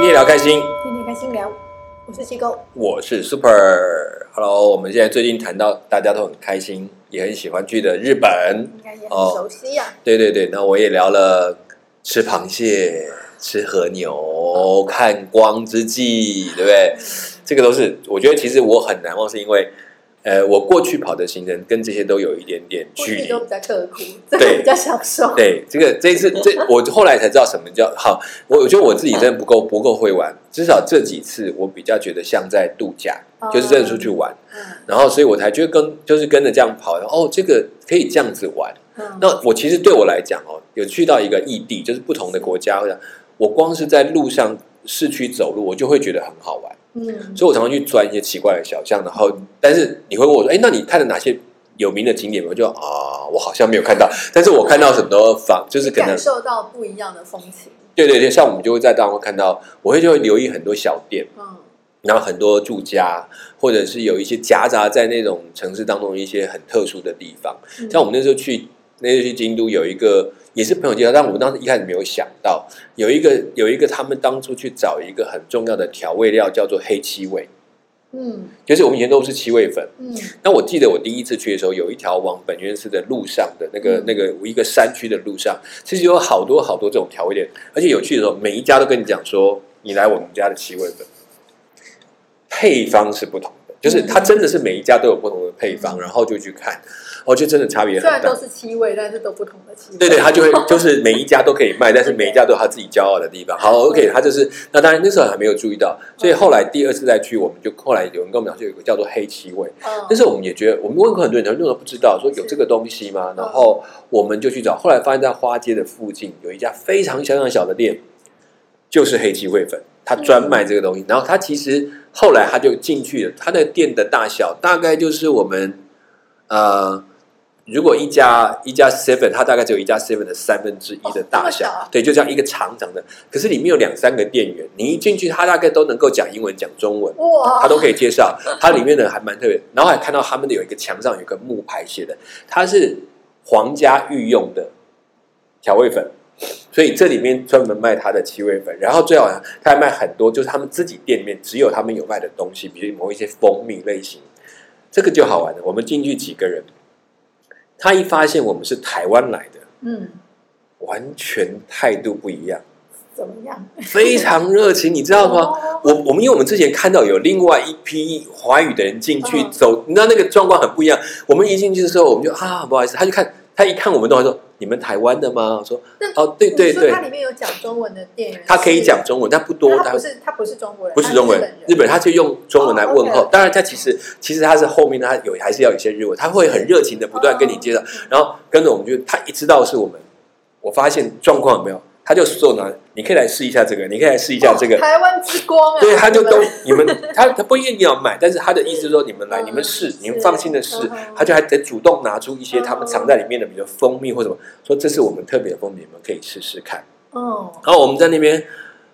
天天聊开心，天天开心聊，我是西沟。我是 Super。Hello，我们现在最近谈到大家都很开心，也很喜欢去的日本。应该也很熟悉呀、对对对，那我也聊了吃螃蟹、吃和牛、看光之际，对不对？这个都是我觉得其实我很难忘，是因为呃，我过去跑的行程跟这些都有一点点距离都。比较刻苦，这对个 比较享受。对，这个这一次这我后来才知道什么叫好。我我觉得我自己真的不够不够会玩，至少这几次我比较觉得像在度假，哦就是真的出去玩，嗯然后所以我才觉得跟就是跟着这样跑，哦，这个可以这样子玩。嗯，那我其实对我来讲哦，有去到一个异地，就是不同的国家，或者我光是在路上市区走路，我就会觉得很好玩，嗯，所以我常常去钻一些奇怪的小巷，然后但是你会问我说，哎，那你看了哪些有名的景点？我就啊，我好像没有看到，但是我看到很多房，就是可能感受到不一样的风情。对对对，像我们就会在当中看到，我会就会留意很多小店，嗯然后很多住家，或者是有一些夹杂在那种城市当中一些很特殊的地方。嗯像我们那时候去，那就去京都有一个也是朋友介绍，但我们当时一开始没有想到，有一个有一个他们当初去找一个很重要的调味料叫做黑七味，嗯。就是我们以前都是七味粉。嗯。那我记得我第一次去的时候，有一条往本愿寺的路上的那个、嗯那个一个山区的路上，其实有好多好多这种调味店，而且有趣的时候，每一家都跟你讲说，你来我们家的七味粉，配方是不同的，就是它真的是每一家都有不同的配方，然后就去看，哦，就真的差别很大虽然都。是七味，但是都不同的七味。对对，他就会就是每一家都可以卖，但是每一家都有他自己骄傲的地方。好，OK，他就是那当然那时候还没有注意到，所以后来第二次再去，我们就后来有人跟我们讲，就有一个叫做黑七味，嗯，但是我们也觉得，我们问过很多人，很多人都不知道说有这个东西吗？然后我们就去找，后来发现，在花街的附近有一家非常小小的店，就是黑七味粉，他专卖这个东西。然后他其实后来他就进去了，他的店的大小大概就是我们呃，如果一家一家 seven，它大概只有一家 seven 的三分之一的大小，对，就这样一个长长的。可是里面有两三个店员，你一进去，他大概都能够讲英文、讲中文。哇，他都可以介绍，它里面的还蛮特别。然后还看到他们的有一个墙上有一个木牌写的，它是皇家御用的调味粉，所以这里面专门卖它的七味粉。然后最好玩，他还卖很多，就是他们自己店里面只有他们有卖的东西，比如某一些蜂蜜类型，这个就好玩了。我们进去几个人，他一发现我们是台湾来的，嗯，完全态度不一样，怎么样？非常热情，你知道吗？哦我我们因为我们之前看到有另外一批华语的人进去嗯走，你知道那个状况很不一样。我们一进去的时候，我们就啊不好意思，他就看他一看我们都还说你们台湾的吗？我说那哦对对对你说它，里面有讲中文的店员，他可以讲中文，但不多，他他不是他不是中国人，不是中文他是，日本人。他就用中文来问哦候。当然，他其实其实他是后面他有还是要有一些日文，他会很热情的不断跟你介绍，然后跟着我们就他一知道是我们，我发现状况有没有，他就说呢，你可以来试一下这个，你可以来试一下这个哦。台湾之光啊，对，他就都你们，他他不一定要买，但是他的意思是说你们来，嗯你们试，你们放心的试嗯，他就还得主动拿出一些他们藏在里面的，比如蜂蜜或什么，说这是我们特别的蜂蜜，你们可以试试看。哦，然后我们在那边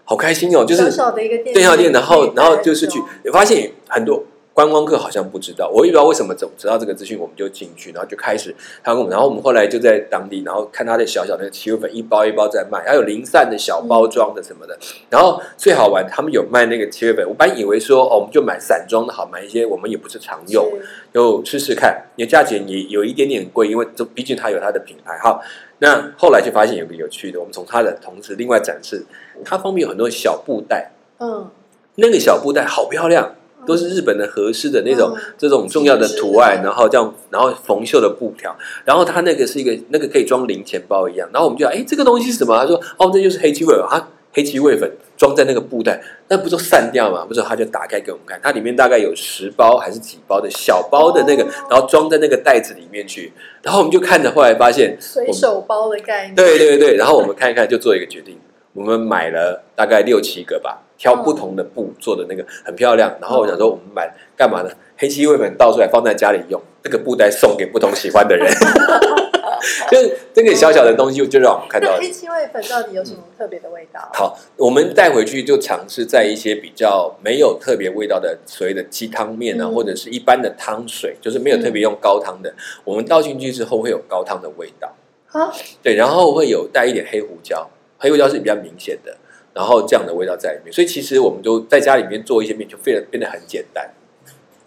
好开心哦，就是小小的一个店，然后然后就是去发现很多观光客好像不知道，我也不知道为什么怎么知道这个资讯，我们就进去，然后就开始他跟我们，然后我们后来就在当地，然后看他的小小的七味粉一包一包在卖，还有零散的小包装的什么的，然后最好玩，他们有卖那个七月粉，我本来以为说哦，我们就买散装的好，买一些我们也不是常用，就试试看，因为价钱也有一点点贵，因为这毕竟它有它的品牌。哈。那后来就发现有个有趣的，我们从它的同时另外展示，它方面有很多小布袋，嗯，那个小布袋好漂亮，都是日本的和式的那种、嗯。这种重要的图案，然后这样，然后缝绣的布条，然后它那个是一个那个可以装零钱包一样，然后我们就哎这个东西是什么？他说哦这就是黑漆味粉啊，黑漆味粉装在那个布袋，那不就散掉嘛？不是，他就打开给我们看，它里面大概有十包还是几包的小包的那个，哦。然后装在那个袋子里面去，然后我们就看着，后来发现随手包的概念，对对对，然后我们看一看，就做一个决定，我们买了大概六七个吧，挑不同的布做的那个很漂亮。然后我想说，我们买干嘛呢？黑漆味粉倒出来放在家里用，这个布袋送给不同喜欢的人，就是这个小小的东西，就让我们看到那。黑漆味粉到底有什么特别的味道？好，我们带回去就尝试在一些比较没有特别味道的所谓的鸡汤面啊，嗯或者是一般的汤水，就是没有特别用高汤的，我们倒进去之后会有高汤的味道。啊，对，然后会有带一点黑胡椒，黑胡椒是比较明显的。然后这样的味道在里面。所以其实我们就在家里面做一些面，就变得变得很简单。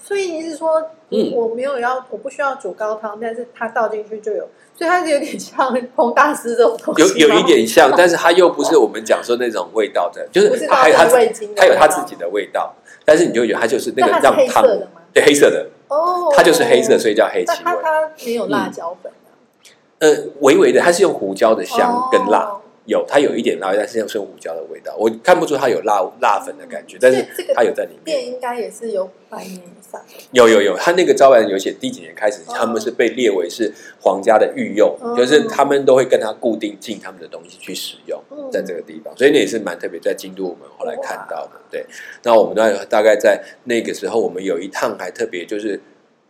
所以你是说，嗯我没有要，我不需要煮高汤，但是它倒进去就有，所以它是有点像烹大师这种东西有有一点像，但是它又不是我们讲说那种味道的，就是是它还有它它有它自己的味道，但是你就觉得它就是那个让汤的吗？对黑色的，哦，它就是黑色，所以叫黑漆味。它没有辣椒粉啊呃，微微的，它是用胡椒的香跟辣，哦有它有一点辣，但是像是胡椒的味道，我看不出它有辣辣粉的感觉，但是它有在里面。店应该也是有百年以上，有有有，它那个招牌有写第几年开始，哦。他们是被列为是皇家的御用，哦。就是他们都会跟他固定进他们的东西去使用，嗯。在这个地方，所以那也是蛮特别，在京都我们后来看到的。对，那我们大概大概在那个时候，我们有一趟还特别就是，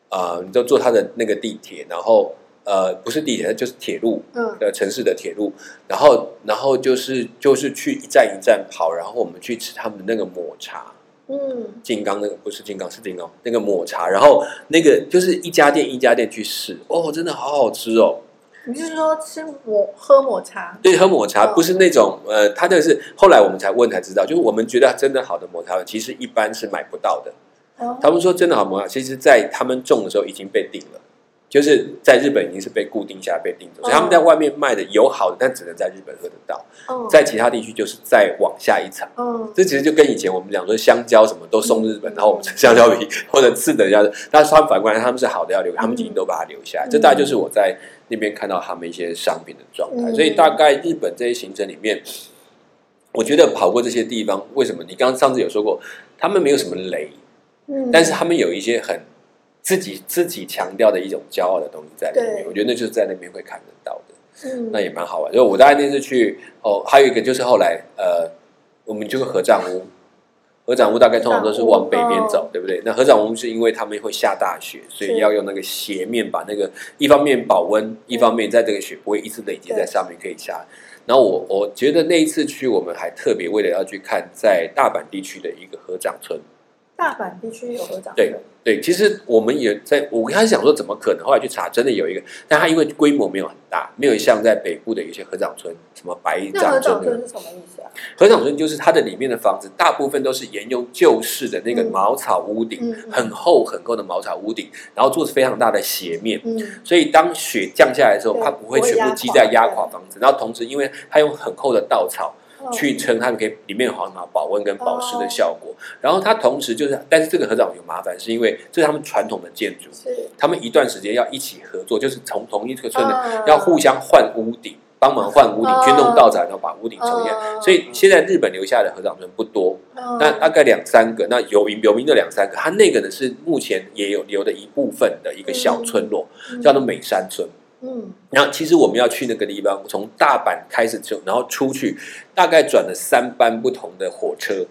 呃，你就坐他的那个地铁，然后呃，不是地铁，就是铁路，嗯呃城市的铁路，然后然后就是就是去一站一站跑，然后我们去吃他们的那个抹茶。嗯，金刚那个不是金刚是金刚那个抹茶，然后那个就是一家店一家店去试，哦，真的好好吃哦。你是说吃抹喝抹茶？对，喝抹茶哦不是那种呃，它的是后来我们才问才知道，就是我们觉得真的好的抹茶，其实一般是买不到的。哦他们说真的好抹茶，其实在他们种的时候已经被定了。就是在日本已经是被固定下来被定走，所以他们在外面卖的有好的，但只能在日本喝得到，哦在其他地区就是再往下一层。嗯这其实就跟以前我们讲说香蕉什么都送日本，嗯然后我们吃香蕉皮或者次等一下的，但是他们反过来他们是好的要留，他们已经都把它留下来。嗯这大概就是我在那边看到他们一些商品的状态。嗯所以大概日本这些行程里面，我觉得跑过这些地方，为什么？你刚刚上次有说过，他们没有什么雷，嗯，但是他们有一些很自己自己强调的一种骄傲的东西在里面。我觉得那就是在那边会看得到的。嗯那也蛮好玩。就我大概那次去哦，还有一个就是后来呃，我们就是合掌屋，合掌屋大概通常都是往北边走，哦对不对？那合掌屋是因为他们会下大雪，所以要用那个斜面把那个一方面保温，一方面在这个雪不会一直累积在上面可以下。然后我我觉得那一次去，我们还特别为了要去看在大阪地区的一个合掌村。大阪地区有合掌村对，其实我们也在，我开始想说怎么可能，后来去查，真的有一个，但它因为规模没有很大，没有像在北部的有些合掌村，什么白掌村那个掌村是什么意思啊？合掌村就是它的里面的房子，大部分都是沿用旧式的那个嗯茅草屋顶，很厚很厚的茅草屋顶，然后做非常大的斜面，嗯所以当雪降下来的时候，它不会全部积在压垮房子，然后同时因为它用很厚的稻草。哦。去撑它们可以里面有很好保温跟保湿的哦效果。然后它同时就是，但是这个合掌有麻烦，是因为这是他们传统的建筑，是。他们一段时间要一起合作，就是从同一个村的、啊要互相换屋顶，帮忙换屋顶，哦。去弄稻草，然后把屋顶重建。哦。所以现在日本留下的合掌村不多，嗯那大概两三个，那有名有名的两三个，它那个呢是目前也有留的一部分的一个小村落，叫做美山村。嗯。然后其实我们要去那个地方，从大阪开始就，然后出去，大概转了三班不同的火车，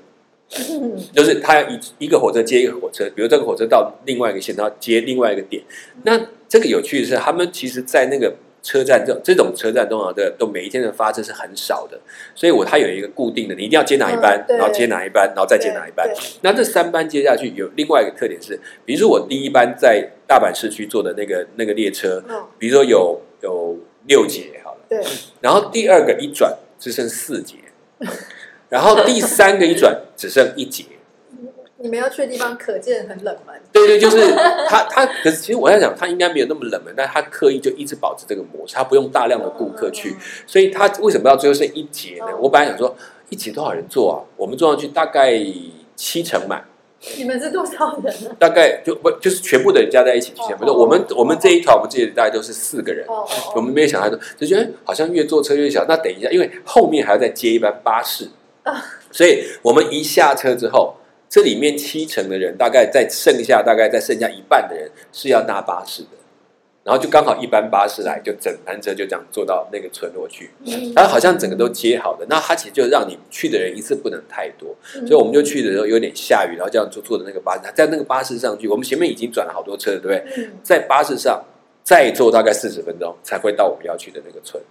嗯。就是他要一一个火车接一个火车，比如这个火车到另外一个线，然后接另外一个点。那这个有趣的是，他们其实，在那个车站这种这种车站通常的都每一天的发车是很少的，所以我它有一个固定的，你一定要接哪一班嗯，然后接哪一班，然后再接哪一班。那这三班接下去有另外一个特点是，比如说我第一班在大阪市区坐的那个那个列车，嗯。比如说有有六节好了，对然后第二个一转只剩四节，然后第三个一转只剩一节。你们要去的地方可见很冷门，对对，就是他他，可是其实我在想，他应该没有那么冷门，但他刻意就一直保持这个模式，他不用大量的顾客去，所以他为什么要最后剩一节呢？嗯我本来想说一节多少人坐啊？我们坐上去大概七成满，你们是多少人呢？大概就不就是全部的人加在一起七成满。哦我们我们这一团我们这里大概都是四个人。我们没有想太多，就觉得哎好像越坐车越小。那等一下，因为后面还要再接一班巴士，啊所以我们一下车之后，这里面七成的人，大概在剩下大概在剩下一半的人是要搭巴士的，然后就刚好一班巴士来，就整班车就这样坐到那个村落去。嗯。然后好像整个都接好的，那他其实就让你去的人一次不能太多，嗯。所以我们就去的时候有点下雨，然后这样坐坐的那个巴士，在那个巴士上去，我们前面已经转了好多车了，对不对？嗯，在巴士上再坐大概四十分钟才会到我们要去的那个村，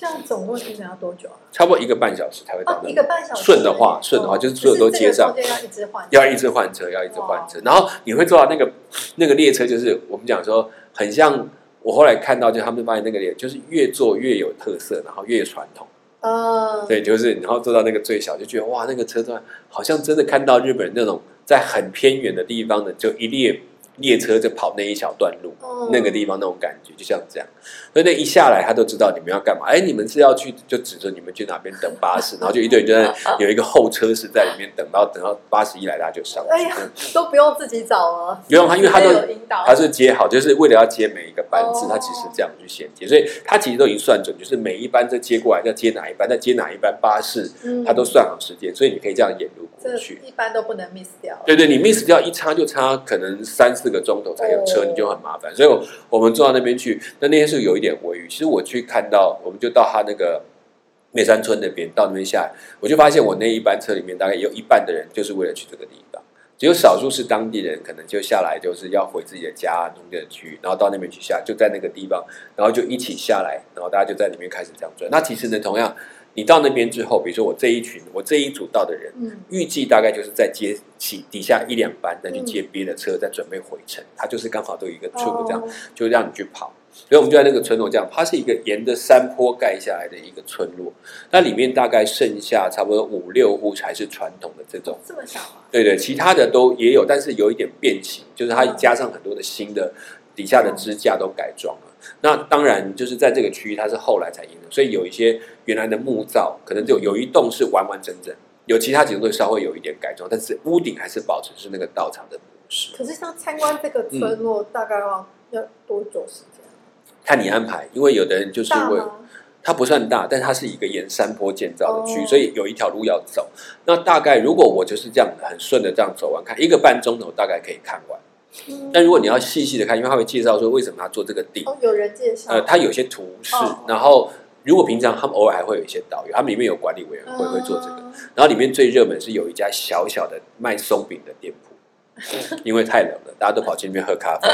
这样总共行程要多久啊？差不多一个半小时才会到哦，一那个。半小时。顺的话顺的话哦就是所有都接上要一直换，要一直换车，要一直换车，然后你会坐到那个那个列车，就是我们讲说很像。我后来看到，就他们发现那个列就是越坐越有特色，然后越传统。嗯，对，就是然后坐到那个最小，就觉得哇，那个车段好像真的看到日本人那种在很偏远的地方的，就一列列车就跑那一小段路，嗯那个地方那种感觉，就像这样。所以那一下来，他都知道你们要干嘛。哎，你们是要去，就指着你们去哪边等巴士，然后就一堆人就在有一个候车室在里面等，到等到巴士一来，大家就上去。哎呀嗯都不用自己找了，不用他因为他都导，他是接好，就是为了要接每一个班次，哦他其实这样去衔接，所以他其实都已经算准，就是每一班再接过来，再接哪一班，再接哪一班巴士，嗯他都算好时间，所以你可以这样沿路过去。一般都不能 miss 掉。对对，你 miss 掉一差就差可能三四个钟头才有车，你就很麻烦。所以我我们坐到那边去，那那天是有一点微雨。其实我去看到，我们就到他那个美山村那边，到那边下来，我就发现我那一班车里面大概有一半的人就是为了去这个地方，只有少数是当地人，可能就下来就是要回自己的家农业区，然后到那边去下，就在那个地方，然后就一起下来，然后大家就在里面开始这样转。那其实呢，同样你到那边之后，比如说我这一群，我这一组到的人。嗯，预计大概就是在接起底下一两班，再去接别的车，再准备回程。它就是刚好都有一个出口这样，哦就让你去跑。所以我们就在那个村落这样，它是一个沿着山坡盖下来的一个村落。那里面大概剩下差不多五六户才是传统的这种，这么少啊？对对，其他的都也有，但是有一点变形，就是它加上很多的新的底下的支架都改装了。那当然就是在这个区域，它是后来才赢的，所以有一些原来的木造，可能就有一栋是完完整整，有其他几栋会稍微有一点改装，但是屋顶还是保持是那个道场的模式。可是像参观这个村落，大概要要多久时间？看你安排，因为有的人就是会？它不算大，但它是一个沿山坡建造的区，哦所以有一条路要走。那大概如果我就是这样很顺的这样走完，看一个半钟头大概可以看完。嗯但如果你要细细的看，因为他会介绍说为什么他做这个地，哦，有人介绍，呃，他有些图示哦，然后如果平常他们偶尔还会有一些导游，他们里面有管理委员会会做这个。嗯然后里面最热门是有一家小小的卖松饼的店铺，因为太冷了，大家都跑去那边喝咖啡。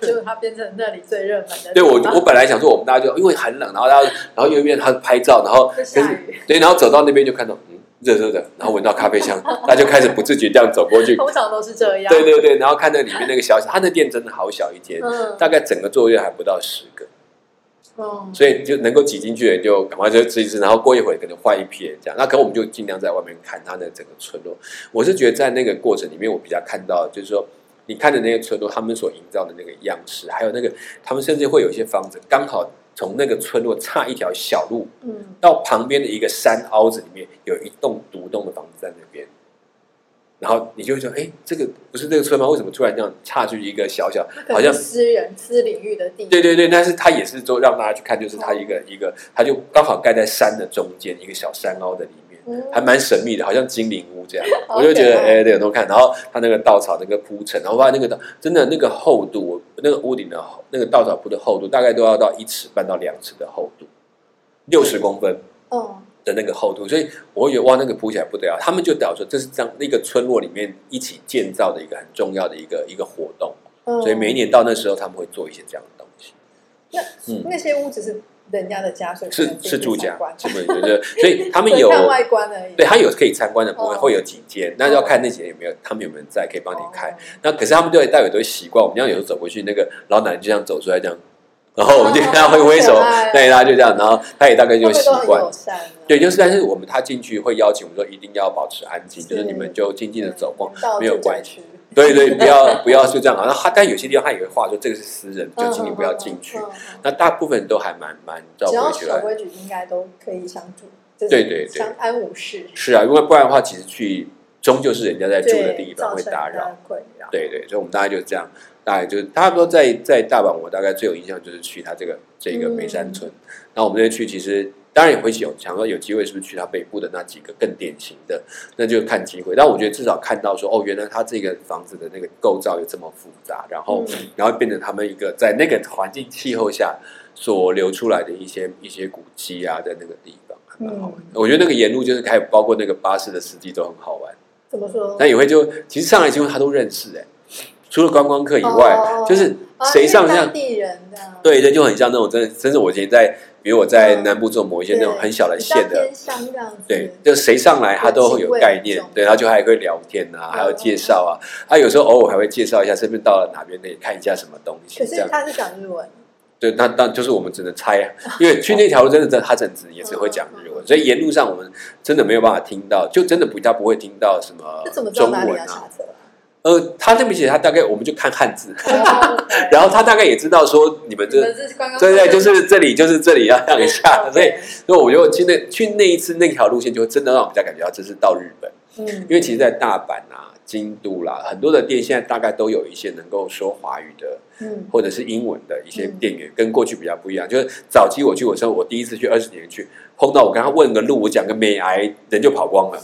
结果它变成那里最热门的。对我，我本来想说我们大家就因为很冷，然后大家然后又一边他拍照，然后会可是下雨，对，然后走到那边就看到嗯热热的，然后闻到咖啡香，他就开始不自觉这样走过去。通常都是这样。对对对，然后看那里面那个小小，他的店真的好小一间，嗯大概整个座位还不到十个。嗯，所以就能够挤进去的人就赶快就吃一吃，然后过一会儿可能换一批人这样。那可能我们就尽量在外面看他的整个村落。我是觉得在那个过程里面，我比较看到就是说，你看的那些村落，他们所营造的那个样式，还有那个他们甚至会有一些房子，刚好从那个村落差一条小路嗯，到旁边的一个山凹子里面，有一栋独栋的房子在那边。然后你就会说，哎，这个不是这个村吗？为什么突然这样差距一个小小，好像私人私领域的地。对对对，但是它也是说让大家去看，就是它一个一个，它就刚好盖在山的中间，一个小山凹的里还蛮神秘的，好像精灵屋这样。我就觉得哎，对，都看。然后它那个稻草那个铺成，然后发现那个真的那个厚度，那个屋顶的厚那个稻草铺的厚度，大概都要到一尺半到两尺的厚度，六十公分。哦，的那个厚度，所以我会觉得哇，那个铺起来不得了。他们就表示说，这是这样那个村落里面一起建造的一个很重要的一个一个活动，嗯所以每一年到那时候他们会做一些这样的东西。那嗯那些屋子是人家的家，所以是是住家参观，是不是？对，所以他们有 看外观而已。对，他有可以参观的部分，哦会有几间，那要看那几间有没有，他们有没有人在可以帮你开。哦那可是他们对待会都会习惯，我们这样有时候走过去，那个老奶奶就这样走出来这样，然后我们就跟他挥挥手好可爱，对，他就这样，然后他也大概就习惯。对，就是但是我们他进去会邀请我们说一定要保持安静，就是是你们就静静的走逛，没有关系区。对对，不要不要就这样啊。然后他但有些地方他也会画说这个是私人，就请你不要进去那大部分都还蛮蛮照规矩来。守规矩，应该都可以相处，就是对对对相安无事。是啊，因为不然的话，其实去终究是人家在住的，地方会打扰。对对，所以我们大概就是这样，大概就是差不多在在大阪，我大概最有印象就是去他这个这个梅山村。那、我们这次去，其实当然也会有想要有机会是不是去他北部的那几个更典型的，那就看机会。但我觉得至少看到说，哦，原来他这个房子的那个构造有这么复杂，然后、嗯然后变成他们一个在那个环境气候下所流出来的一些一些古迹啊，在那个地方还蛮好玩的。我觉得那个沿路就是还有包括那个巴士的司机都很好玩。怎么说？那也会就其实上来之后他都认识哎、除了观光客以外，哦就是啊谁上像地人这样。对对，就很像那种真的，甚至我以前在，比如我在嗯南部做某一些那种很小的线的。对，就谁上来他都会有概念对，他就还会聊天啊，还有介绍啊，他有时候偶尔还会介绍一下身边到了哪边可以看一下什么东西，可。是他是讲日文，对，那那就是我们只能猜啊，因为去那条路真的真他整只也只会讲日文，所以沿路上我们真的没有办法听到，就真的比较不会听到什么中文啊。呃，他那边写他大概我们就看汉字，哦然后他大概也知道说你们你这对对，就是这里就是这里要让一下，所以所以我就去那去那一次那条路线，就真的让我比较感觉到这是到日本，嗯。因为其实，在大阪啊、京都啦，很多的店现在大概都有一些能够说华语的嗯。或者是英文的一些店员，跟过去比较不一样。就是早期我去我说我第一次去二十年去，碰到我跟他问个路，我讲个美癌，人就跑光了。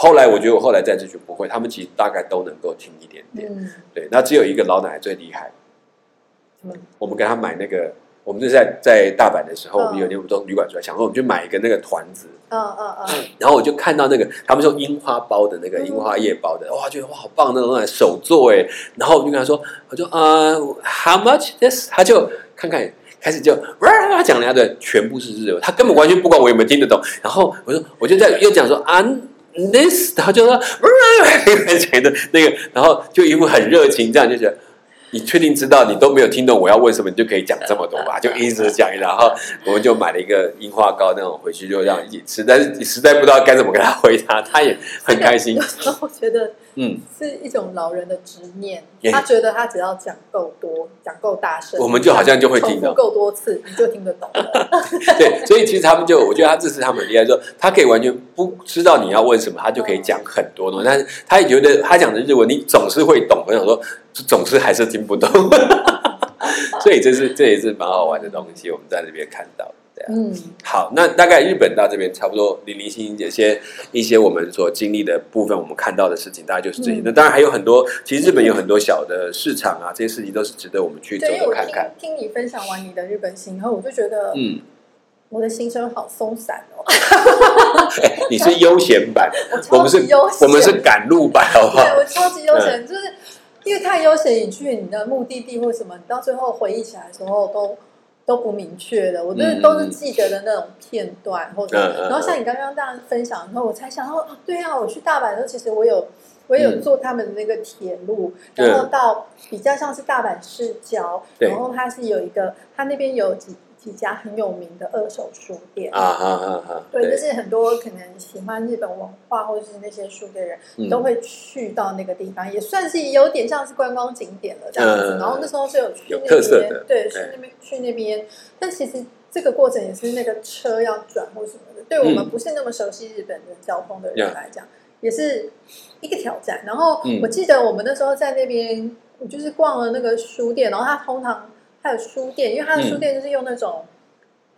后来我觉得我后来再次去不会，他们其实大概都能够听一点点。嗯对，那只有一个老奶奶最厉害，嗯我们给她买那个，我们就在在大阪的时候，嗯我们有一天我们从旅馆出来，想说我们去买一个那个团子，嗯嗯嗯，然后我就看到那个他们说樱花包的那个嗯樱花叶包的，哇，觉得哇好棒，那种那种手做哎，然后我就跟他说，我就啊、how much this？他就看看。开始就哇讲人家的全部是日文，他根本完全不管我有没有听得懂。然后我说，我就在又讲说啊 this，然后就说讲的那个，然后就一副很热情，这样就觉得你确定知道你都没有听懂我要问什么，你就可以讲这么多吧？就一直讲，然后我们就买了一个樱花糕那种回去就让一起吃，但是你实在不知道该怎么跟他回答，他也很开心我觉得嗯，是一种老人的执念，他觉得他只要讲够多，讲够大声，我们就好像就会听到。够多次，你就听得懂了。对，所以其实他们就，我觉得他这次他们很厉害，说他可以完全不知道你要问什么，他就可以讲很多东西，但是他也觉得他讲的日文你总是会懂，我想说总是还是听不懂，所以这是这也是蛮好玩的东西，我们在那边看到。对啊，嗯，好，那大概日本到这边差不多零零星星这些一些我们所经历的部分，我们看到的事情大概就是这些。嗯那当然还有很多，其实日本有很多小的市场啊，这些事情都是值得我们去走走看看。听听你分享完你的日本行以后，我就觉得嗯，我的心声好松散哦，哎，你是悠闲版，我我们是悠闲，我们是赶路版，好不好？对我超级悠闲，就是因为太悠闲，你去你的目的地或什么，你到最后回忆起来的时候都。都不明确的，我都是都是记得的那种片段，或者然后像你刚刚这样分享之后，我才想到，哦，对啊，我去大阪的时候，其实我有我有嗯。坐他们的那个铁路，然后到比较像是大阪市郊，然后它是有一个，它那边有几几家很有名的二手书店啊哈哈哈，对，就是很多可能喜欢日本文化或者是那些书的人，嗯。都会去到那个地方，也算是有点像是观光景点了这样子。嗯。然后那时候是有去那边对，去那边去那边，但其实这个过程也是那个车要转或什么的，对我们嗯。不是那么熟悉日本的交通的人来讲，也是一个挑战。然后嗯。我记得我们那时候在那边，我就是逛了那个书店，然后它通常它有书店，因为它的嗯书店就是用那种。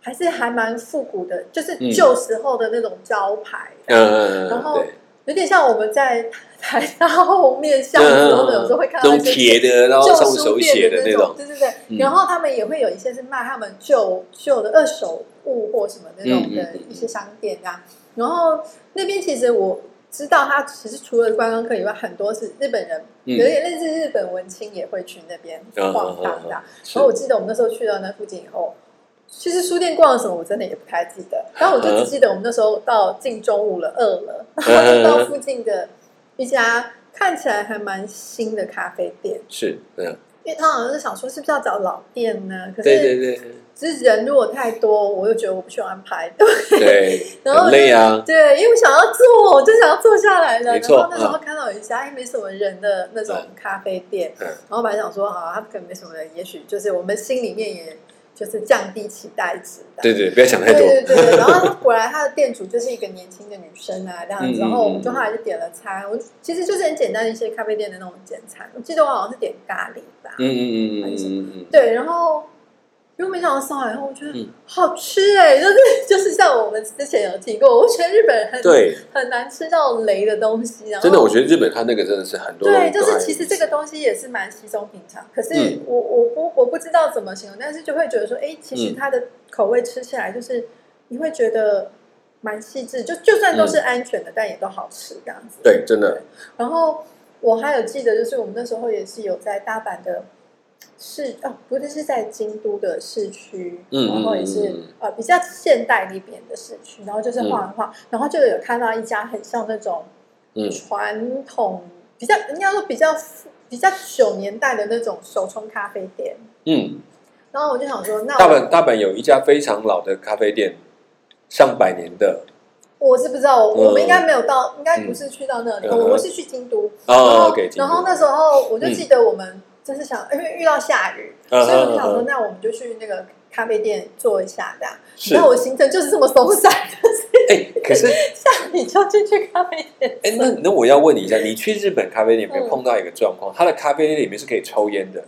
还是还蛮复古的，就是嗯旧时候的那种招牌，嗯，然后有点像我们在台大后面巷子，然后有时候会看那种到一些铁的，然后旧书店的那种，，对对对。嗯然后他们也会有一些是卖他们旧旧的二手物或什么那种的嗯嗯嗯一些商店这样。然后那边其实我知道，它其实除了观光客以外，很多是日本人，嗯有点类似日本文青也会去那边嗯晃荡的。然后我记得我们那时候去到那附近以后。其实书店逛了什么，我真的也不太记得。然后我就只记得我们那时候到近中午了，饿了，然后就到附近的一家看起来还蛮新的咖啡店，是，嗯，因为他好像是想说是不是要找老店呢？可是对对只是人如果太多，我又觉得我不喜欢排。队。对，然后很累啊，对，因为我想要坐，我就想要坐下来了。然后那时候看到有一家哎没什么人的那种咖啡店，嗯。然后本来想说好，他可能没什么人，也许就是我们心里面也就是降低期待值的。对对，不要想太多，对对对，然后他果然他的店主就是一个年轻的女生啊，这样子，嗯然后我们就后来就点了餐，我其实就是很简单的一些咖啡店的那种简餐，我记得我好像是点咖喱吧，嗯嗯嗯嗯嗯嗯，对，然后如果没想到上来以后，我觉得嗯。好吃哎、就是 就是像我们之前有提过，我觉得日本人很对，很难吃到雷的东西，然后真的，我觉得日本它那个真的是很多对，就是其实这个东西也是蛮稀松平常，可是嗯。我、我不我不知道怎么形容，但是就会觉得说，哎，其实嗯。它的口味吃起来就是你会觉得蛮细致，就就算都是安全的，但也都好吃这样子。嗯。对，真的，然后我还有记得，就是我们那时候也是有在大阪的市哦，不是是在京都的市区，嗯然后也是、呃比较现代那边的市区，然后就是晃一晃，然后就有看到一家很像那种嗯。传统、比较应该说比较比较九年代的那种手冲咖啡店。嗯。然后我就想说，那大我阪大阪有一家非常老的咖啡店，上百年的我是不知道，我们应该没有到，应该不是去到那里，嗯我我是去京都。然后那时候我就记得我们就是想，因为遇到下雨，嗯所以我就想说，那我们就去那个咖啡店坐一下，这样。是然后我行程就是这么松散，哎，可是 下雨就进去咖啡店。哎，那那我要问你一下，你去日本咖啡店有没有嗯碰到一个状况？它的咖啡店里面是可以抽烟的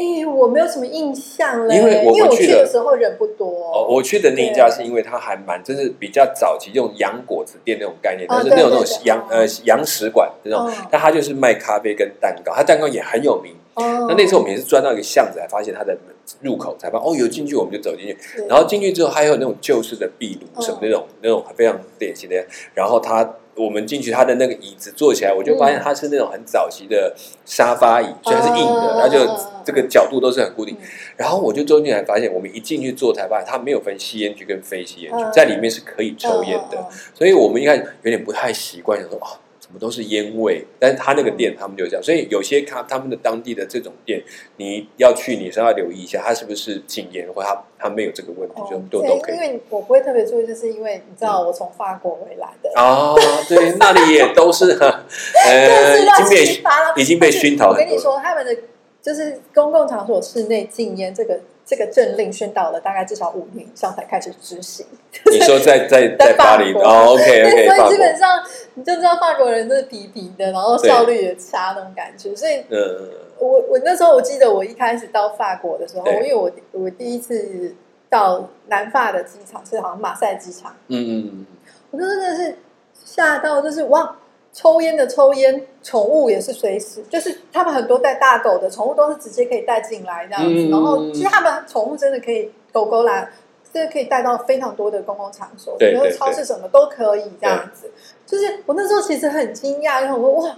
哎，我没有什么印象嘞，因为我去的的时候人不多。哦。我去的那一家是因为它还蛮，就是比较早期用洋果子店那种概念，哦就是那种那种洋呃洋食馆那种哦，但它就是卖咖啡跟蛋糕，它蛋糕也很有名。哦那那次我们也是钻到一个巷子，才发现它的入口，才发现哦有进去，我们就走进去。然后进去之后，还有那种旧式的壁炉，什么那种那种非常典型的。然后它我们进去，他的那个椅子坐起来，我就发现它是那种很早期的沙发椅，虽然是硬的，它就这个角度都是很固定。嗯然后我就走进来发现，我们一进去坐才发现，它没有分吸烟区跟非吸烟区，嗯在里面是可以抽烟的。所以我们一开始有点不太习惯，想说啊。怎么都是烟味？但是他那个店他们就这样，所以有些咖他们的当地的这种店，你要去你是要留意一下，他是不是禁烟，或他他没有这个问题，就哦都都可以因。为我不会特别注意，就是因为你知道我从法国回来的，哦，对，那里也都是，呃，已经被已经被熏陶。我跟你说，他们的就是公共场所室内禁烟这个这个政令宣导了大概至少五年以上才开始执行。你说在在在 在巴黎哦，OK OK，所，以基本上你就知道法国人都是皮皮的，然后效率也差那种感觉。所以嗯，我我那时候我记得我一开始到法国的时候，因为我我第一次到南法的机场是好像马赛机场，嗯嗯我就真的是吓到，就是哇，抽烟的抽烟，宠物也是随时，就是他们很多带大狗的宠物都是直接可以带进来这样子，嗯然后其实他们宠物真的可以狗狗来。这个可以带到非常多的公共场所，比如超市什么都可以这样子。就是我那时候其实很惊讶，然后我说哇，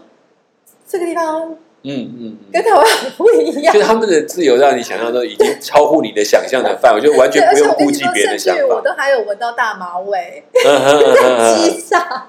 这个地方嗯嗯嗯跟台湾很不一样就。是他们的自由让你想象都已经超乎你的想象的范围，就完，全不用顾及别人的想甚至于我。都还有闻到大马尾 在机上。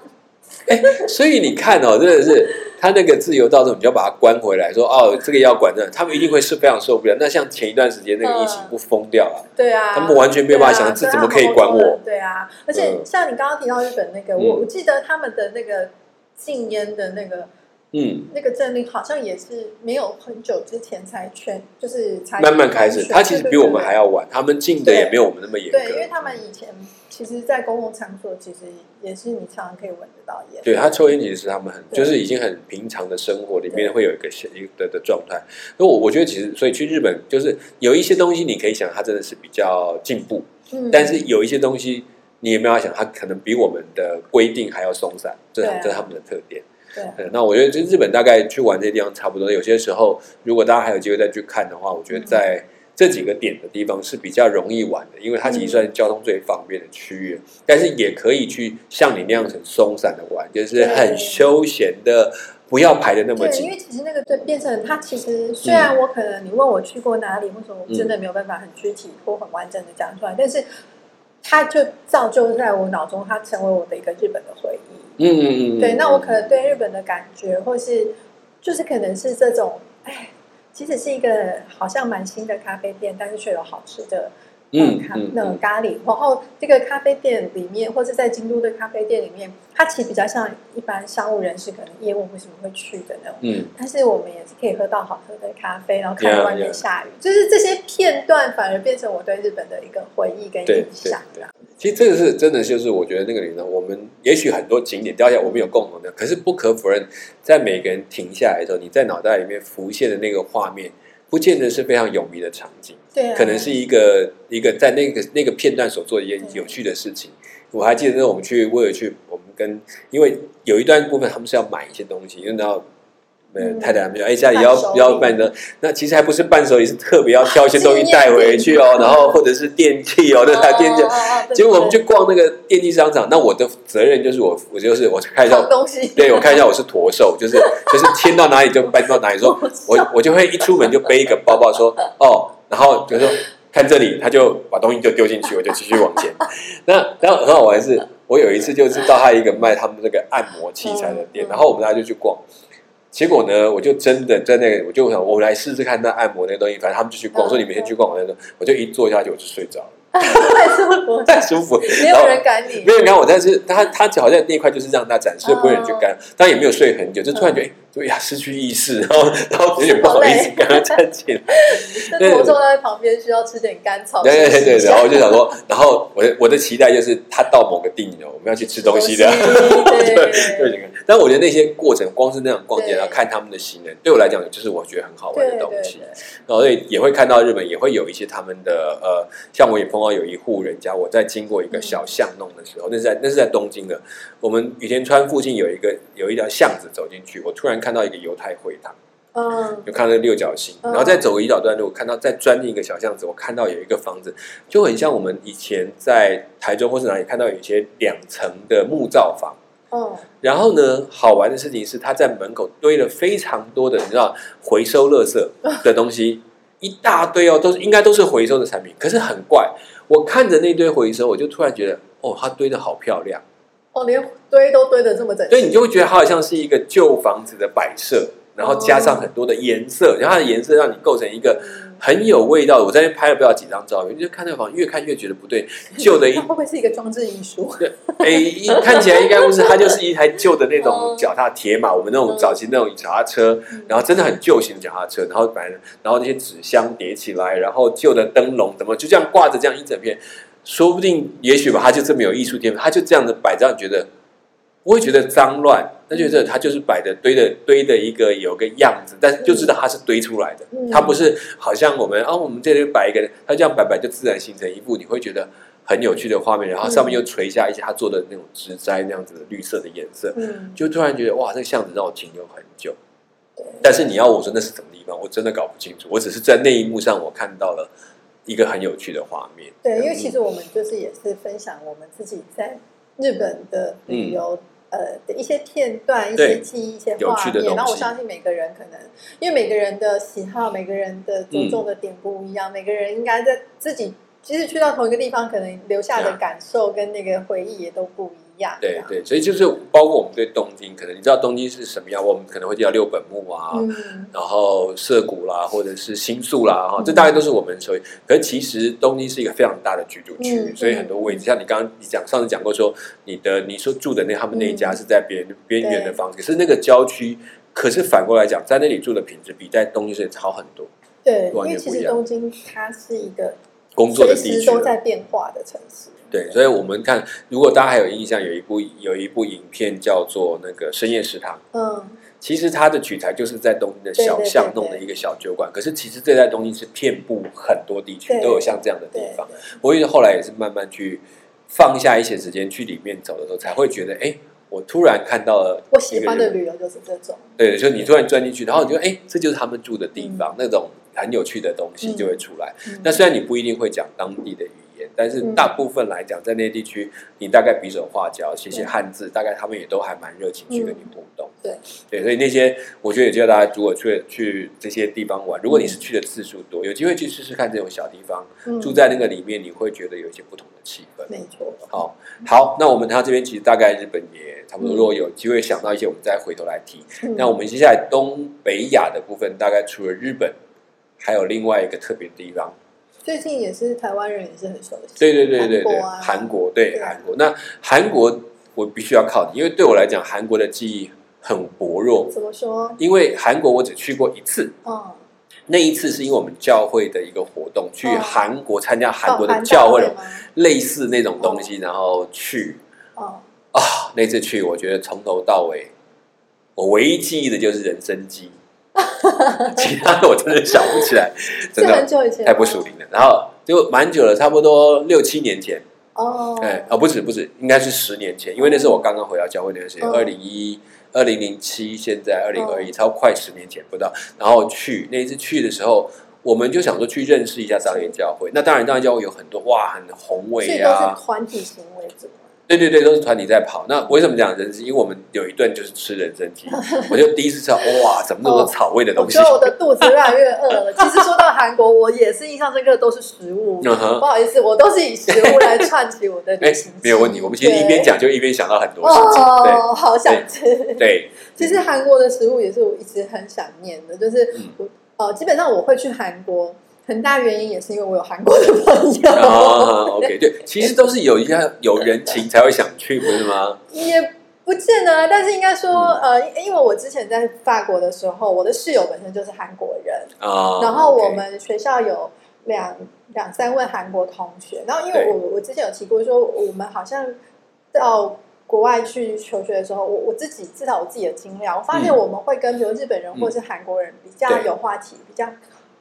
所以你看哦，真的是他那个自由到这种，你就要把它关回来，说哦，这个要管的，他们一定会是非常受不了。那像前一段时间那个疫情嗯不疯掉啊，对啊，他们完全没有办法想这怎么可以管我？对啊，而且嗯像你刚刚提到日本那个，嗯我我记得他们的那个禁烟的那个嗯，那个政令，好像也是没有很久之前才全，就是才慢慢开始，他其实比我们还要晚，他们进的也没有我们那么严格。对，因为他们以前其实，在公共场所其实也是你常常可以闻得到烟。对他抽烟其实是他们很就是已经很平常的生活里面会有一个一个的的状态。那我我觉得其实所以去日本就是有一些东西你可以想它真的是比较进步，嗯但是有一些东西你也没有想它可能比我们的规定还要松散，这这是他们的特点。对对，那我觉得就日本大概去玩这些地方差不多。有些时候，如果大家还有机会再去看的话，我觉得在这几个点的地方是比较容易玩的，因为它其实算是交通最方便的区域，但是也可以去像你那样很松散的玩，就是很休闲的，不要排的那么紧，因。为其实那个对变成它其实虽然我可能你问我去过哪里，或者我真的没有办法很具体或很完整的讲出来，但是它就造就在我脑中，它成为我的一个日本的回忆。嗯嗯嗯，对，那我可能对日本的感觉，或是就是可能是这种，哎，其实是一个好像蛮新的咖啡店，但是却有好吃的嗯咖那种咖喱。然后这个咖啡店里面，或是在京都的咖啡店里面，它其实比较像一般商务人士可能业务为什么会去的那种。嗯，但是我们也是可以喝到好喝的咖啡，然后看外面下雨就是这些片段反而变成我对日本的一个回忆跟对印象。对啊其实这个是真的，就是我觉得那个里呢，我们也许很多景点掉下来，我们有共同的，可是不可否认，在每个人停下来的时候，你在脑袋里面浮现的那个画面，不见得是非常有名的场景。对啊，可能是一个一个在那个那个片段所做的一件有趣的事情。我还记得那我们去为了去，我们跟因为有一段部分他们是要买一些东西，因为嗯太太他们说哎家里要要办的，那其实还不是伴手礼，是特别要挑一些东西带回去哦，然后或者是电器哦，那台电器。结果我们去逛那个电器商场，那我的责任就是我我就是我看一下东西，对，我看一下，我是驼兽，就是就是牵到哪里就搬到哪里。说，我我就会一出门就背一个包包，说哦，然后就说看这里，他就把东西就丢进去，我就继续往前。那然后很好玩的是，我有一次就是到他一个卖他们那个按摩器材的店，然后我们大家就去逛。结果呢，我就真的在那个，我就想我来试试看那按摩那东西，反正他们就去逛，嗯说你们先去逛，我那说我就一坐下去我就睡着了，太舒服，太舒服，没有人赶你。没。有人赶我，但是他他好像那一块就是让他展示，哦不会有人去干，当然也没有睡很久，就突然觉得哎，对呀，失去意识，然后然后有点不好意思，跟他站起来。那国中在旁边需要吃点甘草，对对对对，然后我就想说，然后我的我的期待就是他到某个定了，我们要去吃东西的。对。对对，但我觉得那些过程，光是那样逛街，然后看他们的行人，对我来讲，就是我觉得很好玩的对对东西。然后所以也会看到日本也会有一些他们的呃，像我也碰到有一户人家，我在经过一个小巷弄的时候，那是在那是在东京的，我们羽田川附近有一个有一条巷子走进去，我突然看到一个犹太会堂，嗯，就看到六角星，嗯然后再走个一小段路，看到再钻进一个小巷子，我看到有一个房子，就很像我们以前在台中或是哪里看到有一些两层的木造房。哦，然后呢，好玩的事情是，他在门口堆了非常多的，你知道回收垃圾的东西，一大堆哦，都是应该都是回收的产品。可是很怪，我看着那堆回收，我就突然觉得，哦，它堆的好漂亮，哦，连堆都堆的这么整齐，所以你就会觉得它好像是一个旧房子的摆设，然后加上很多的颜色，然后它的颜色让你构成一个嗯很有味道的。我在那边拍了不知道几张照片，就看那个房，越看越觉得不对，旧的一它会不会是一个装置艺术？哎，一看起来应该不是，它就是一台旧的那种哦脚踏铁马，我们那种早期那种脚踏车，然后真的很旧型的脚踏车，然后反正然后那些纸箱叠起来，然后旧的灯笼怎么就这样挂着这样一整片，说不定也许吧，他就这么有艺术天分，他就这样的摆，让你觉得不会觉得脏乱，他觉得他就是摆的堆的堆的一个有个样子，但是就知道他是堆出来的，嗯它不是好像我们啊我们这里摆一个，他这样摆摆就自然形成一幅你会觉得很有趣的画面，然后上面又垂下一些他做的那种植栽那样子的绿色的颜色，嗯，就突然觉得哇，这个巷子让我停留很久。但是你要我说那是什么地方，我真的搞不清楚。我只是在那一幕上，我看到了一个很有趣的画面。对，因为其实我们就是也是分享我们自己在日本的旅游。呃的一些片段、一些记忆、一些画面，有趣的东西。然后我相信每个人可能，因为每个人的喜好、每个人的着重的点不一样，每个人应该在自己即使去到同一个地方，可能留下的感受跟那个回忆也都不一对对，所以就是包括我们对东京，可能你知道东京是什么样，我们可能会叫六本木啊，嗯，然后涩谷啦，或者是新宿啦，哈，嗯。这大概都是我们所以。可是其实东京是一个非常大的居住区，嗯所以很多位置，像你刚刚你讲上次讲过说，你的你说住的那他们那一家是在边边缘的房子，可是那个郊区，可是反过来讲，在那里住的品质比在东京是好很多，对，因完全不一样。为其实东京它是一个工作的地区在变化的城市。对，所以我们看，如果大家还有印象，有一部有一部影片叫做那个《深夜食堂》。嗯，其实它的取材就是在东京的小巷弄的一个小酒馆，可是其实这在东京是遍布很多地区都有像这样的地方。我也是后来也是慢慢去放下一些时间去里面走的时候，才会觉得，哎，我突然看到了我喜欢的旅游就是这种。对，就你突然钻进去，然后你就哎，这就是他们住的地方，那种很有趣的东西嗯就会出来。嗯那虽然你不一定会讲当地的语言，但是嗯大部分来讲，在那些地区，你大概比手画脚、写写对汉字，大概他们也都还蛮热情去跟你互动。嗯对对，所以那些我觉得也叫大家，如果去去这些地方玩，如果你是去的次数多，有机会去试试看这种小地方，嗯住在那个里面，你会觉得有一些不同的气氛。没错。好，好，那我们他这边其实大概日本也差不多，嗯如果有机会想到一些，我们再回头来提。嗯那我们接下来东北亚的部分，大概除了日本，还有另外一个特别的地方，最近也是台湾人也是很熟悉。对对对对对，韩国对韩国。那韩国我必须要靠你，因为对我来讲，韩国的记忆很薄弱，怎么说？因为韩国我只去过一次，嗯，那一次是因为我们教会的一个活动，去哦韩国参加韩国的教会？类似那种东西，然后去。哦，啊，那次去我觉得从头到尾，我唯一记忆的就是人参鸡，其他的我真的想不起来，真的很的久以前，太不熟灵了。然后就蛮久了，差不多六七年前。哦。哎，哦，不止不止，应该是十年前，因为那是我刚刚回到教会那段时间，嗯二零一二零零七，现在二零二一，超快十年前不到。然后去那一次去的时候，我们就想说去认识一下张元教会。那当然，当然教会有很多哇，很宏伟啊都，是团体行为。对对对，都是团体在跑。那为什么讲人参？因为我们有一顿就是吃人参鸡，我就第一次吃到，哇，怎么那么多草味的东西我觉？得我的肚子越来越饿了。其实说到韩国，我也是印象深刻，都是食物。不好意思，我都是以食物来串起我的 没有问题。我们其实一边对讲就一边想到很多事情。哦，好想吃。对对，其实韩国的食物也是我一直很想念的，就是嗯我呃，基本上我会去韩国，很大原因也是因为我有韩国的朋友。啊，OK，对，其实都是有一些有人情才会想去，不是吗？也不见得，但是应该说，嗯。呃，因为我之前在法国的时候，我的室友本身就是韩国人，啊，然后我们学校有两两三位韩国同学，然后因为我我之前有提过说，我们好像到国外去求学的时候，我我自己至少我自己的经验，我发现嗯。我们会跟比如日本人嗯。或是韩国人比较有话题，比较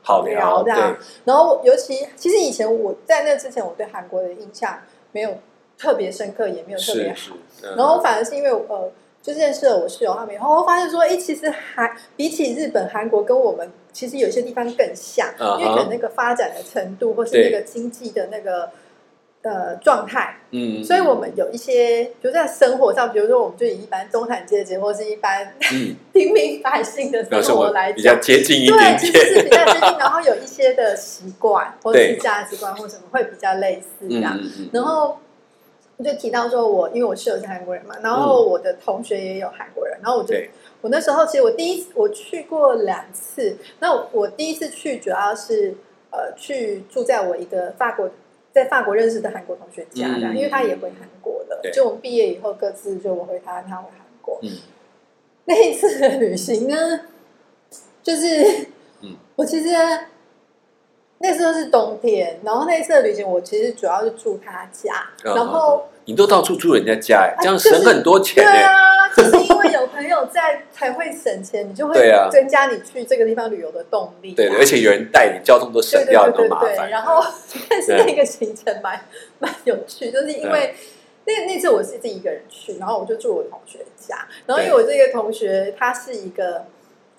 好聊，这样。然后尤其其实以前我在那之前，我对韩国的印象没有特别深刻，也没有特别好。然后反而是因为呃，就认识了我室友他们以后，我发现说，哎，其实韩比起日本、韩国跟我们其实有些地方更像，因为可能那个发展的程度或是那个经济的那个呃状态，嗯，所以我们有一些，比如在生活上，比如说我们就以一般中产阶级或是一般嗯，平民百姓的生活来比较讲。接近一对，点。其实是，比较接近，然后有一些的习惯或者是价值观或什么会比较类似这样。然后就提到说我，因为我室友是韩国人嘛，然后我的同学也有韩国人，然后我就我那时候其实我第一次我去过两次，那我我第一次去主要是呃去住在我一个法国在法国认识的韩国同学家的，嗯因为他也回韩国了对，就我们毕业以后各自就我回台湾，他回韩国。嗯 那一次的旅行呢，就是嗯 我其实那时候是冬天，然后那一次的旅行我其实主要是住他家，嗯然后。你都到处住人家家，哎，这样省很多钱对。啊，就是因为有朋友在才会省钱，你就会增加你去这个地方旅游的动力、啊。对，而且有人带你，交通都省对对掉很多对对对。麻烦。然后，但是那个行程蛮蛮有趣，就是因为那那次我是自己一个人去，然后我就住我同学家，然后因为我这个同学他是一个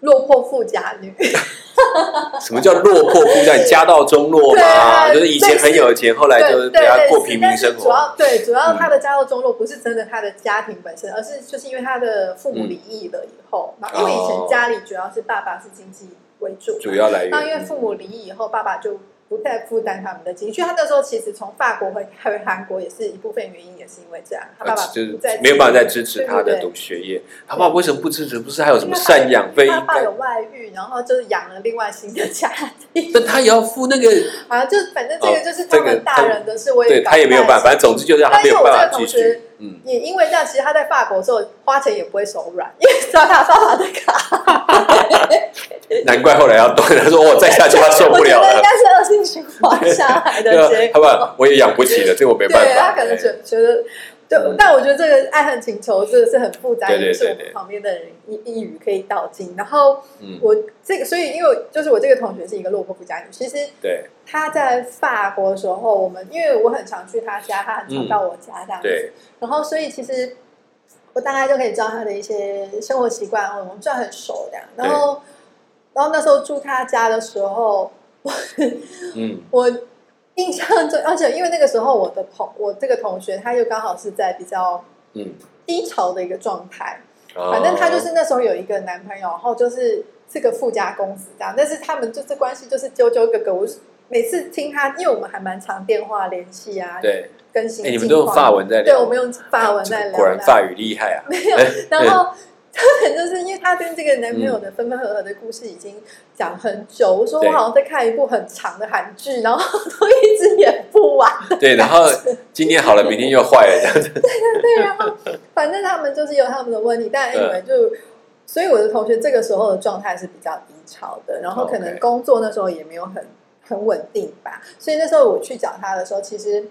落魄富家女，什么叫落魄富家？家道中落对吗？啊就是以前很有钱，后来就是对对被他过平民生活主。要对，主要嗯他的家道中落不是真的他的家庭本身，而是就是因为他的父母离异了以后，然后因为以前哦家里主要是爸爸是经济为主，主要来源。那因为父母离异以后，爸爸就不再负担他们的经济。所以他那时候其实从法国回回韩国也是一部分原因，也是因为这样，他爸爸呃就是没有办法再支持他的读学业，他爸爸为什么不支持？不是还有什么赡养费？他爸有，外遇，然后就是养了另外新的家庭。但他也要付那个，啊，就反正这个就是他们大人的事，我也对他也没有办法，反正总之就是让他没有办法继续但因为我这个。嗯，也因为这样，其实他在法国的时候花钱也不会手软，因为刷他爸爸的卡。难怪后来要断。他说：“我再下去他受不了了。我觉得应该是恶性循环下来”的结他果。爸我也养不起了，这我没办法对他。可能哎觉觉得，对，嗯。但我觉得这个爱恨情仇真的是很复杂，也不是我们旁边的人一一语可以道尽。然后嗯，我这个，所以因为就是我这个同学是一个落魄富家女，其实对。她在法国的时候，我们因为我很常去她家，她很常到我家这样子，嗯，然后所以其实我大概就可以知道他的一些生活习惯，我们算很熟这样。然后，然后那时候住他家的时候，嗯。我 印象中，而且因为那个时候我的同我这个同学，他又刚好是在比较嗯，低潮的一个状态，哦反正他就是那时候有一个男朋友，然后就是是个富家公子这样，但是他们就这关系就是纠纠葛葛。我每次听他，因为我们还蛮常电话联系啊，对。更新哎，你们都用法文在聊对，我们用法文在聊。果然法语厉害啊！没有，然后他可能就是因为他跟这个男朋友的分分合合的故事已经讲很久。我说我好像在看一部很长的韩剧，然后都一直演不完。对，然后今天好了，明天又坏了，这样子。对对对，然后反正他们就是有他们的问题，但嗯 anyway 就，所以我的同学这个时候的状态是比较低潮的，然后可能工作那时候也没有很很稳定吧，所以那时候我去找他的时候，其实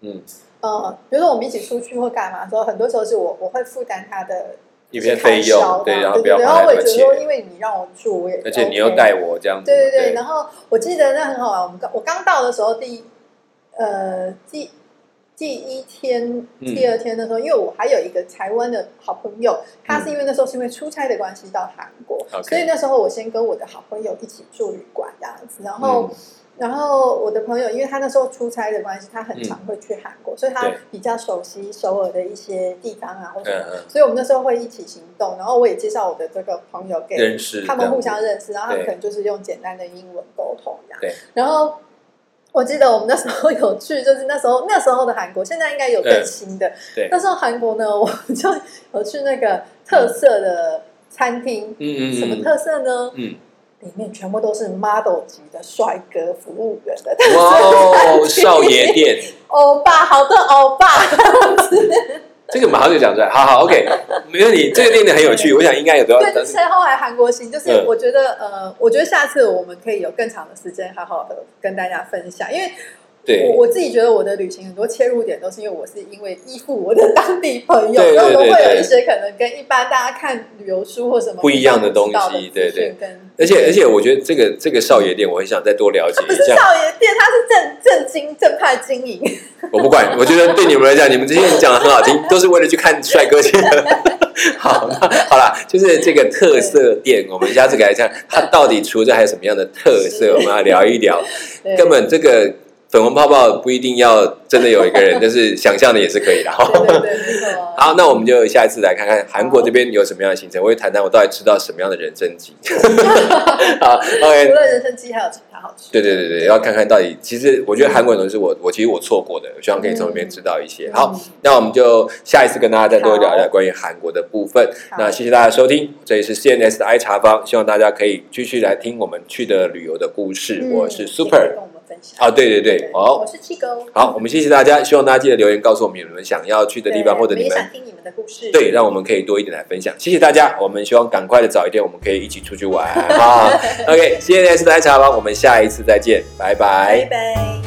嗯，呃，比如说我们一起出去或干嘛的时候，很多时候是我我会负担他的一边费用，对，然后不要然后花太多我也觉得说，因钱，为你让我住，我也而且你又带我这样子，对对对，对。然后我记得那很好玩，我们刚我刚到的时候，第一呃第第一天、嗯。第二天的时候，因为我还有一个台湾的好朋友，他是因为那时候是因为出差的关系到韩国，嗯所以那时候我先跟我的好朋友一起住旅馆这样子，然后、嗯。然后我的朋友，因为他那时候出差的关系，他很常会去韩国，所以他比较熟悉首尔的一些地方啊，或什么。嗯嗯，所以我们那时候会一起行动，然后我也介绍我的这个朋友给他们互相认识，然后他们可能就是用简单的英文沟通这样。对，然后我记得我们那时候 有去，就是那时候那时候的韩国，现在应该有更新的。对那时候韩国呢，我就有去那个特色的餐厅，嗯什么特色呢？嗯，里面全部都是 model 级的帅哥服务员的，哇哦，少爷店，欧巴，好多欧巴，这个马上就讲出来，好好，OK，没问题，这个练的很有趣，我想应该有多对，就是后来韩国行，就是嗯。我觉得，呃，我觉得下次我们可以有更长的时间，好好的跟大家分享，因为对我我自己觉得我的旅行很多切入点都是因为我是因为依附我的当地朋友，然后都会有一些可能跟一般大家看旅游书或什么不一样的东西对对而且而且，我觉得这个这个少爷店，我很想再多了解一下。少爷店，它是正正经正派经营，我不管，我觉得对你们来讲，你们这些人讲的很好听，都是为了去看帅哥去的。好，那好啦，就是这个特色店，我们下次来看它到底除了还有什么样的特色，我们要聊一聊。根本这个粉红泡泡不一定要真的有一个人，但是想象的也是可以的。对对对，好，那我们就下一次来看看韩国这边有什么样的行程，我会谈谈我到底吃到什么样的人参鸡。好，OK，除了人参鸡，还有其他好吃的。对对对对，要看看到底。其实我觉得韩国的东西我我其实我错过的，我希望可以从里面知道一些。嗯好，那我们就下一次跟大家再多聊聊关于韩国的部分。那谢谢大家收听，这里是 CNS 的爱茶坊，希望大家可以继续来听我们去的旅游的故事。嗯我是 Super 享。啊，对对对，好我是七哥。好，我们谢谢大家，希望大家记得留言告诉我们你们想要去的地方，或者你们想听你们的故事。对，让我们可以多一点来分享。谢谢大家，我们希望赶快的早一天，我们可以一起出去玩啊。OK，CNS 的爱茶坊，我们下一次再见，拜拜拜拜。